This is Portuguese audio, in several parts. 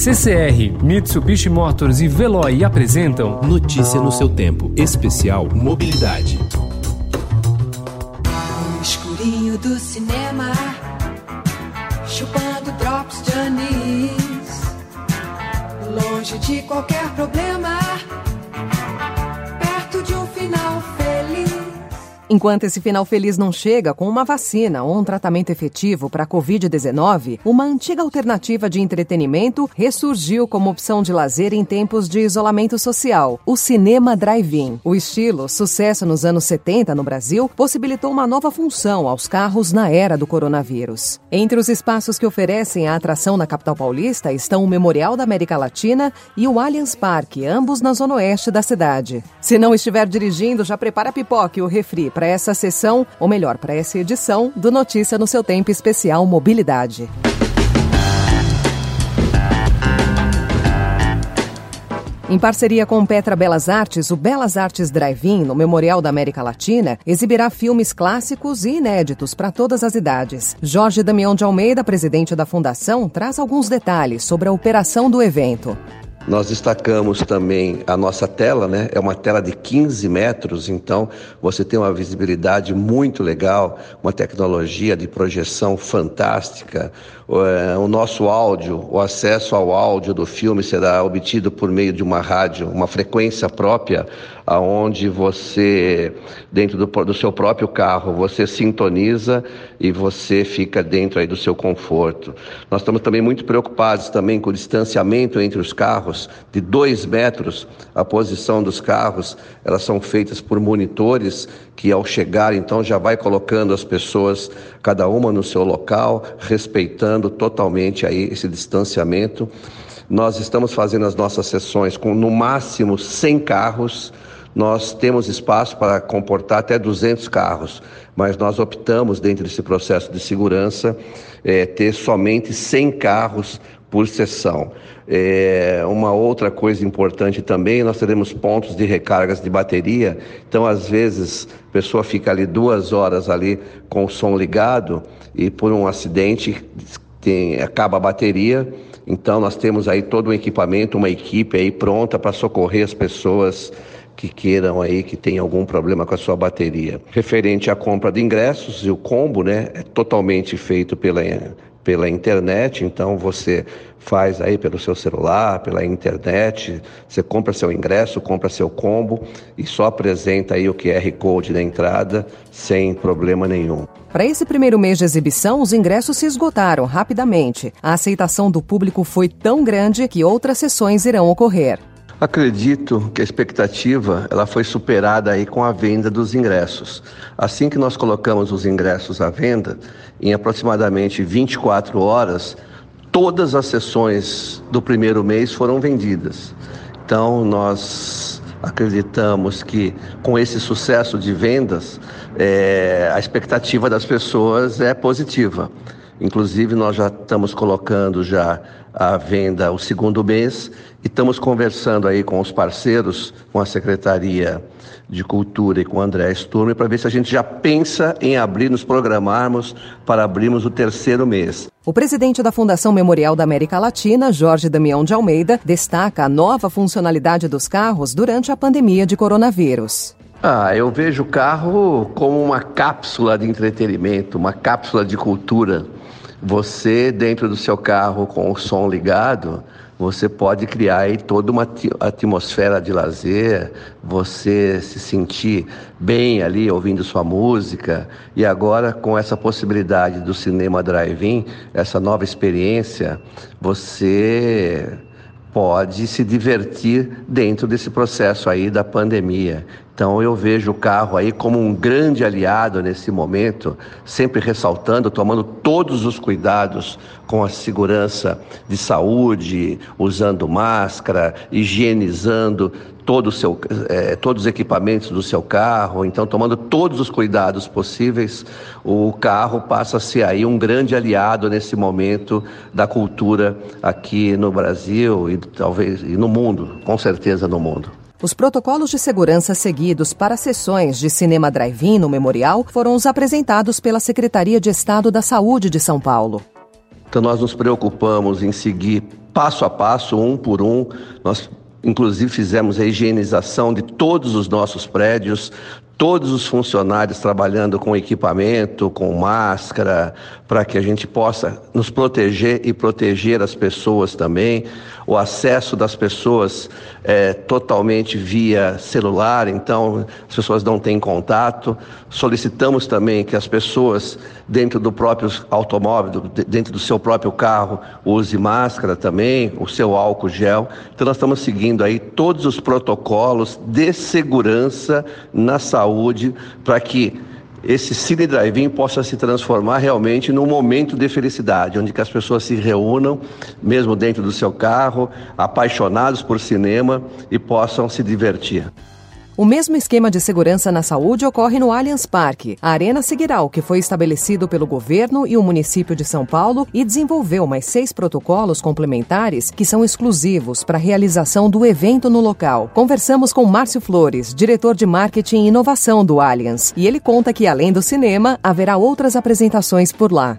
CCR, Mitsubishi Motors e Veloy apresentam Notícia no seu tempo, especial Mobilidade. No escurinho do cinema, chupando drops de anis, longe de qualquer problema. Enquanto esse final feliz não chega com uma vacina ou um tratamento efetivo para a Covid-19, uma antiga alternativa de entretenimento ressurgiu como opção de lazer em tempos de isolamento social: o cinema drive-in. O estilo, sucesso nos anos 70 no Brasil, possibilitou uma nova função aos carros na era do coronavírus. Entre os espaços que oferecem a atração na capital paulista estão o Memorial da América Latina e o Allianz Parque, ambos na zona oeste da cidade. Se não estiver dirigindo, já prepara a pipoca e o refri para essa sessão, ou melhor, para essa edição do Notícia no seu tempo especial Mobilidade. Em parceria com Petra Belas Artes, o Belas Artes Drive-In, no Memorial da América Latina, exibirá filmes clássicos e inéditos para todas as idades. Jorge Damião de Almeida, presidente da fundação, traz alguns detalhes sobre a operação do evento. Nós destacamos também a nossa tela, né? É uma tela de 15 metros, então você tem uma visibilidade muito legal, uma tecnologia de projeção fantástica. É, o nosso áudio, o acesso ao áudio do filme será obtido por meio de uma rádio, uma frequência própria, aonde você, dentro do, do seu próprio carro, você sintoniza e você fica dentro aí do seu conforto. Nós estamos também muito preocupados também com o distanciamento entre os carros, de dois metros, a posição dos carros, elas são feitas por monitores que ao chegar então já vai colocando as pessoas cada uma no seu local, respeitando totalmente aí esse distanciamento. Nós estamos fazendo as nossas sessões com no máximo 100 carros. Nós temos espaço para comportar até 200 carros, mas nós optamos, dentro desse processo de segurança, é, ter somente 100 carros por sessão. É, uma outra coisa importante também, nós teremos pontos de recargas de bateria, então às vezes a pessoa fica ali duas horas ali com o som ligado e por um acidente tem, acaba a bateria, então nós temos aí todo um equipamento, uma equipe aí pronta para socorrer as pessoas que queiram aí que tem algum problema com a sua bateria. Referente à compra de ingressos e o combo, né, é totalmente feito pela pela internet, então você faz aí pelo seu celular, pela internet, você compra seu ingresso, compra seu combo e só apresenta aí o QR Code na entrada sem problema nenhum. Para esse primeiro mês de exibição, os ingressos se esgotaram rapidamente. A aceitação do público foi tão grande que outras sessões irão ocorrer. Acredito que a expectativa ela foi superada aí com a venda dos ingressos. Assim que nós colocamos os ingressos à venda, em aproximadamente 24 horas, todas as sessões do primeiro mês foram vendidas. Então nós acreditamos que com esse sucesso de vendas, é, a expectativa das pessoas é positiva. Inclusive nós já estamos colocando já à venda o segundo mês e estamos conversando aí com os parceiros, com a Secretaria de Cultura e com o André Sturme, para ver se a gente já pensa em abrir, nos programarmos para abrirmos o terceiro mês. O presidente da Fundação Memorial da América Latina, Jorge Damião de Almeida, destaca a nova funcionalidade dos carros durante a pandemia de coronavírus. Ah, eu vejo o carro como uma cápsula de entretenimento, uma cápsula de cultura. Você, dentro do seu carro, com o som ligado, você pode criar aí toda uma atmosfera de lazer, você se sentir bem ali ouvindo sua música. E agora, com essa possibilidade do cinema drive-in, essa nova experiência, você pode se divertir dentro desse processo aí da pandemia. Então eu vejo o carro aí como um grande aliado nesse momento, sempre ressaltando, tomando todos os cuidados com a segurança de saúde, usando máscara, higienizando todo seu, é, todos os equipamentos do seu carro, então tomando todos os cuidados possíveis, o carro passa a ser aí um grande aliado nesse momento da cultura aqui no Brasil e talvez e no mundo, com certeza no mundo. Os protocolos de segurança seguidos para sessões de cinema drive-in no memorial foram os apresentados pela Secretaria de Estado da Saúde de São Paulo. Então nós nos preocupamos em seguir passo a passo, um por um. Nós inclusive fizemos a higienização de todos os nossos prédios, todos os funcionários trabalhando com equipamento, com máscara, para que a gente possa nos proteger e proteger as pessoas também. O acesso das pessoas é totalmente via celular, então as pessoas não têm contato. Solicitamos também que as pessoas, dentro do próprio automóvel, dentro do seu próprio carro, use máscara também, o seu álcool gel. Então nós estamos seguindo aí todos os protocolos de segurança na saúde para que esse Cine Drive-In possa se transformar realmente num momento de felicidade, onde as pessoas se reúnam, mesmo dentro do seu carro, apaixonados por cinema e possam se divertir. O mesmo esquema de segurança na saúde ocorre no Allianz Parque. A arena seguirá o que foi estabelecido pelo governo e o município de São Paulo e desenvolveu mais seis protocolos complementares que são exclusivos para a realização do evento no local. Conversamos com Márcio Flores, diretor de marketing e inovação do Allianz, e ele conta que além do cinema, haverá outras apresentações por lá.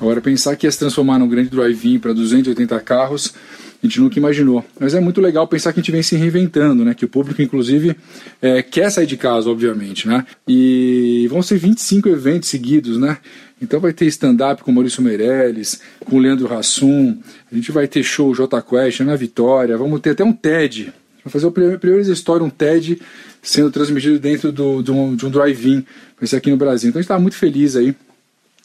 Agora, pensar que ia se transformar num grande drive-in para 280 carros a gente nunca imaginou. Mas é muito legal pensar que a gente vem se reinventando, né? Que o público, inclusive, é, quer sair de casa, obviamente, né? E vão ser 25 eventos seguidos, né? Então vai ter stand-up com Maurício Meirelles, com Leandro Hassum, a gente vai ter show J Quest, Ana Vitória, vamos ter até um TED. Vai fazer o primeiro história, um TED sendo transmitido dentro do, de um, de um drive-in, vai ser aqui no Brasil. Então a gente está muito feliz aí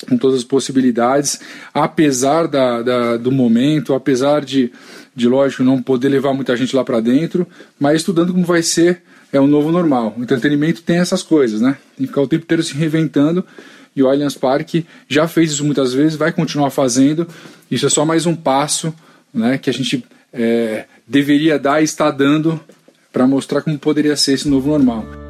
com todas as possibilidades, apesar da, da, do momento, apesar de, de, lógico, não poder levar muita gente lá para dentro, mas estudando como vai ser é o novo normal. O entretenimento tem essas coisas, né? Tem que ficar o tempo inteiro se reinventando e o Allianz Parque já fez isso muitas vezes, vai continuar fazendo. Isso é só mais um passo né, que a gente é, deveria dar e está dando para mostrar como poderia ser esse novo normal.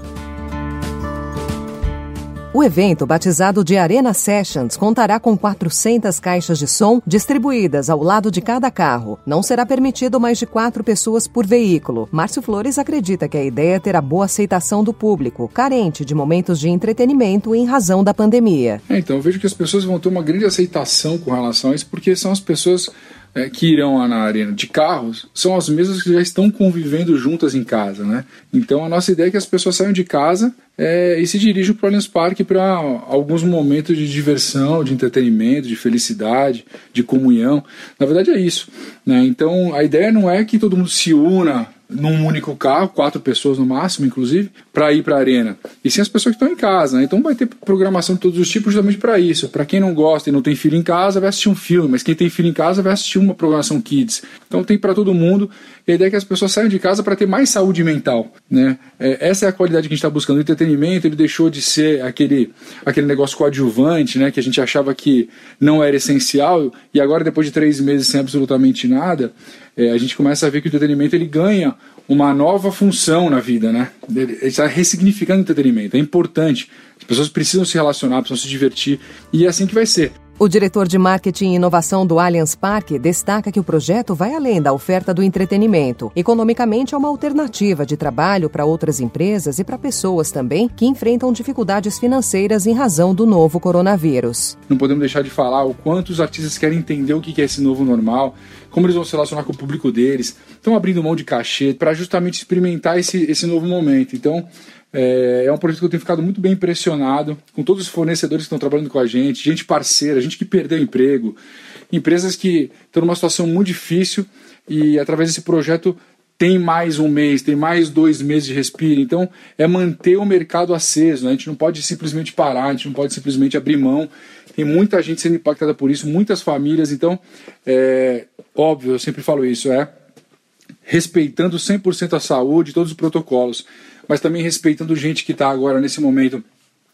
O evento, batizado de Arena Sessions, contará com 400 caixas de som distribuídas ao lado de cada carro. Não será permitido mais de quatro pessoas por veículo. Márcio Flores acredita que a ideia terá boa aceitação do público, carente de momentos de entretenimento em razão da pandemia. É, então, eu vejo que as pessoas vão ter uma grande aceitação com relação a isso, porque são as pessoas é, que irão lá na arena de carros são as mesmas que já estão convivendo juntas em casa, né? Então a nossa ideia é que as pessoas saiam de casa é, e se dirijam para o Allianz Parque para alguns momentos de diversão, de entretenimento, de felicidade, de comunhão. Na verdade é isso. Né? Então a ideia não é que todo mundo se una num único carro, quatro pessoas no máximo, inclusive, para ir para a arena. E sim as pessoas que estão em casa, né? Então vai ter programação de todos os tipos justamente para isso. Para quem não gosta e não tem filho em casa, vai assistir um filme, mas quem tem filho em casa vai assistir uma programação kids. Então tem para todo mundo. E a ideia é que as pessoas saiam de casa para ter mais saúde mental, né? É, essa é a qualidade que a gente está buscando. O entretenimento ele deixou de ser aquele aquele negócio coadjuvante, né? Que a gente achava que não era essencial e agora depois de três meses sem absolutamente nada é, a gente começa a ver que o entretenimento ele ganha uma nova função na vida, né? Ele está ressignificando o entretenimento, é importante. As pessoas precisam se relacionar, precisam se divertir, e é assim que vai ser. O diretor de marketing e inovação do Allianz Parque destaca que o projeto vai além da oferta do entretenimento. Economicamente, é uma alternativa de trabalho para outras empresas e para pessoas também que enfrentam dificuldades financeiras em razão do novo coronavírus. Não podemos deixar de falar o quanto os artistas querem entender o que é esse novo normal, como eles vão se relacionar com o público deles, estão abrindo mão de cachê para justamente experimentar esse, esse novo momento. Então, é, é um projeto que eu tenho ficado muito bem impressionado com todos os fornecedores que estão trabalhando com a gente, gente parceira, gente que perdeu emprego, empresas que estão numa situação muito difícil e através desse projeto tem mais um mês, tem mais dois meses de respiro. Então, é manter o mercado aceso. Né? A gente não pode simplesmente parar, a gente não pode simplesmente abrir mão. Tem muita gente sendo impactada por isso, muitas famílias. Então, é óbvio, eu sempre falo isso, é respeitando 100% a saúde, todos os protocolos mas também respeitando gente que está agora nesse momento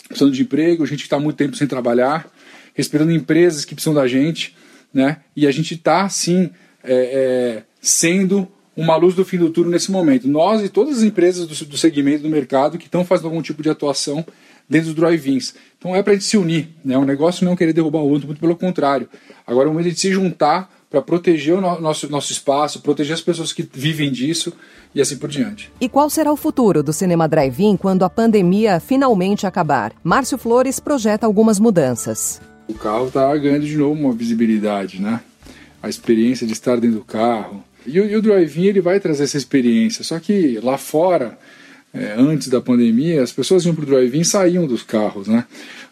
precisando de emprego, gente que está muito tempo sem trabalhar, respeitando empresas que precisam da gente, né? E a gente está sim é, é, sendo uma luz do fim do túnel nesse momento. Nós e todas as empresas do, do segmento do mercado que estão fazendo algum tipo de atuação dentro dos drive-ins. Então é para a gente se unir, né? O negócio não é querer derrubar o outro, muito pelo contrário. Agora é o momento de se juntar para proteger o nosso, nosso espaço, proteger as pessoas que vivem disso e assim por diante. E qual será o futuro do cinema drive-in quando a pandemia finalmente acabar? Márcio Flores projeta algumas mudanças. O carro está ganhando de novo uma visibilidade, né? A experiência de estar dentro do carro. E, e o drive-in ele vai trazer essa experiência. Só que lá fora, é, antes da pandemia, as pessoas iam para o drive-in e saíam dos carros, né?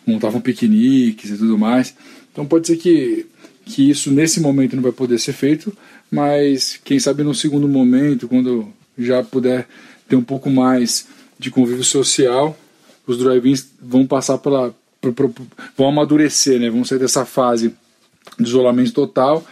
Montavam piqueniques e tudo mais. Então pode ser que, que isso nesse momento não vai poder ser feito, mas quem sabe no segundo momento, quando já puder ter um pouco mais de convívio social, os drive-ins vão passar pela. vão amadurecer, né? vão sair dessa fase de isolamento total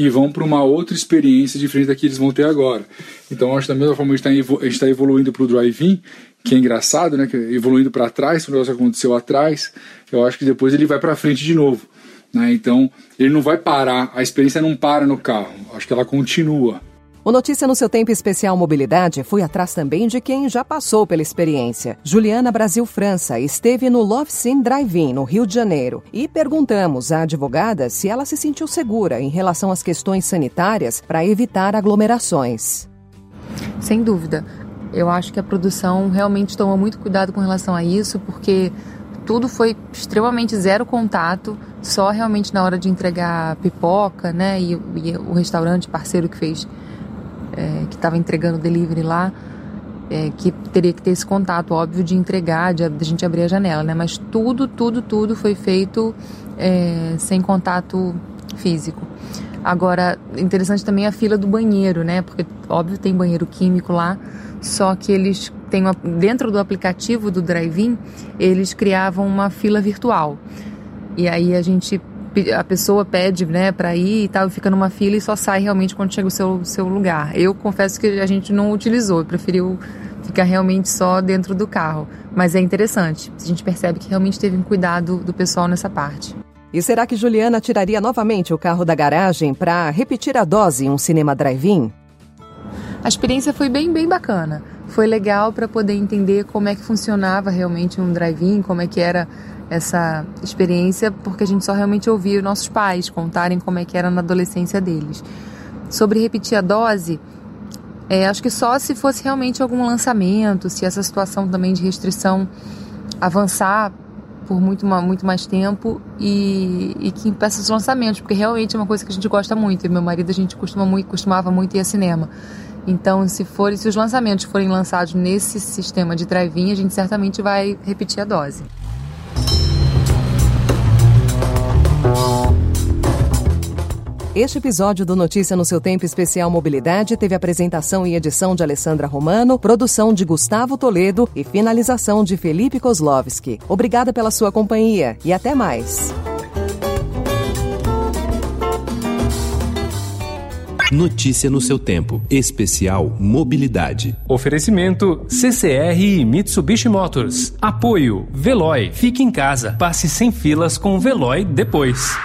e vão para uma outra experiência diferente da que eles vão ter agora. Então, acho que da mesma forma a gente está está evoluindo para o drive-in, que é engraçado, né? Que evoluindo para trás, o negócio aconteceu atrás, eu acho que depois ele vai para frente de novo. Né? Então, ele não vai parar, a experiência não para no carro, acho que ela continua. O Notícia no seu tempo especial Mobilidade foi atrás também de quem já passou pela experiência. Juliana Brasil França esteve no Love Scene Drive-In, no Rio de Janeiro, e perguntamos à advogada se ela se sentiu segura em relação às questões sanitárias para evitar aglomerações. Sem dúvida. Eu acho que a produção realmente tomou muito cuidado com relação a isso, porque tudo foi extremamente zero contato, só realmente na hora de entregar pipoca, né? E, e o restaurante parceiro que fez é, que estava entregando delivery lá, é, que teria que ter esse contato, óbvio, de entregar, de, a gente abrir a janela, né? Mas tudo, tudo, tudo foi feito é, sem contato físico. Agora, interessante também a fila do banheiro, né? Porque, óbvio, tem banheiro químico lá, só que eles têm, dentro do aplicativo do drive-in, eles criavam uma fila virtual. E aí a gente a pessoa pede, né, para ir e tal, e fica numa fila e só sai realmente quando chega o seu, seu lugar. Eu confesso que a gente não utilizou, preferiu ficar realmente só dentro do carro. Mas é interessante, a gente percebe que realmente teve um cuidado do pessoal nessa parte. E será que Juliana tiraria novamente o carro da garagem para repetir a dose em um cinema drive-in? A experiência foi bem, bem bacana. Foi legal para poder entender como é que funcionava realmente um drive-in, como é que era essa experiência porque a gente só realmente ouvia nossos pais contarem como é que era na adolescência deles. Sobre repetir a dose, é, acho que só se fosse realmente algum lançamento, se essa situação também de restrição avançar por muito, muito mais tempo e, e que impeça os lançamentos, porque realmente é uma coisa que a gente gosta muito. E meu marido a gente costuma muito, costumava muito ir a cinema. Então, se for, se os lançamentos forem lançados nesse sistema de drive-in, a gente certamente vai repetir a dose. Este episódio do Notícia no seu tempo especial Mobilidade teve apresentação e edição de Alessandra Romano, produção de Gustavo Toledo e finalização de Felipe Kozlovski. Obrigada pela sua companhia e até mais. Notícia no seu tempo. Especial Mobilidade. Oferecimento CCR e Mitsubishi Motors. Apoio Veloy. Fique em casa. Passe sem filas com o Veloy depois.